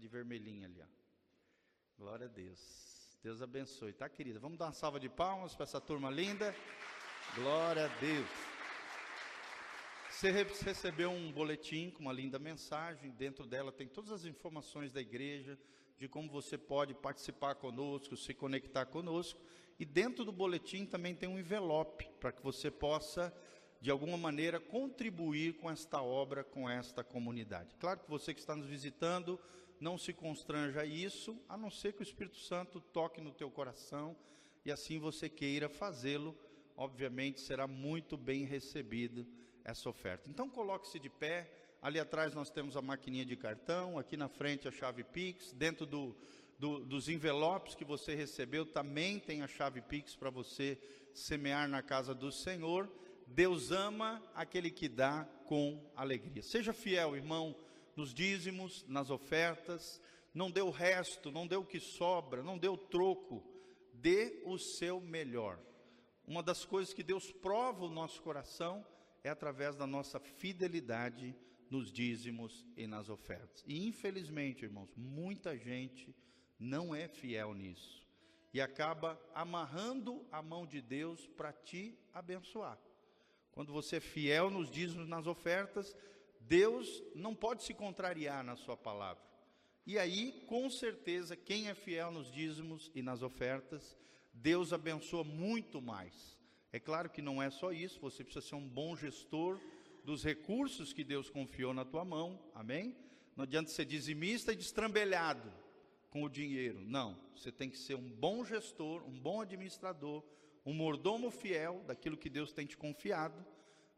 de vermelhinho ali, ó. Glória a Deus. Deus abençoe, tá, querida? Vamos dar uma salva de palmas para essa turma linda. Glória a Deus. Você recebeu um boletim com uma linda mensagem, dentro dela tem todas as informações da igreja, de como você pode participar conosco, se conectar conosco, e dentro do boletim também tem um envelope para que você possa de alguma maneira contribuir com esta obra, com esta comunidade. Claro que você que está nos visitando, não se constranja a isso, a não ser que o Espírito Santo toque no teu coração e assim você queira fazê-lo, obviamente será muito bem recebido essa oferta. Então coloque-se de pé. Ali atrás nós temos a maquininha de cartão, aqui na frente a chave Pix, dentro do, do, dos envelopes que você recebeu também tem a chave Pix para você semear na casa do Senhor. Deus ama aquele que dá com alegria. Seja fiel, irmão, nos dízimos, nas ofertas. Não dê o resto, não dê o que sobra, não dê o troco. Dê o seu melhor. Uma das coisas que Deus prova o nosso coração é através da nossa fidelidade nos dízimos e nas ofertas. E infelizmente, irmãos, muita gente não é fiel nisso e acaba amarrando a mão de Deus para te abençoar. Quando você é fiel nos dízimos, nas ofertas, Deus não pode se contrariar na sua palavra. E aí, com certeza, quem é fiel nos dízimos e nas ofertas, Deus abençoa muito mais. É claro que não é só isso, você precisa ser um bom gestor dos recursos que Deus confiou na tua mão, amém? Não adianta ser dizimista e destrambelhado com o dinheiro, não. Você tem que ser um bom gestor, um bom administrador, um mordomo fiel daquilo que Deus tem te confiado,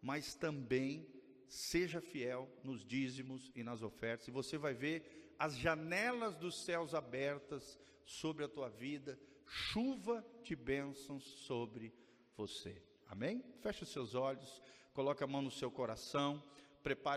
mas também seja fiel nos dízimos e nas ofertas, e você vai ver as janelas dos céus abertas sobre a tua vida, chuva de bênçãos sobre você. Amém? Feche os seus olhos, coloque a mão no seu coração, prepare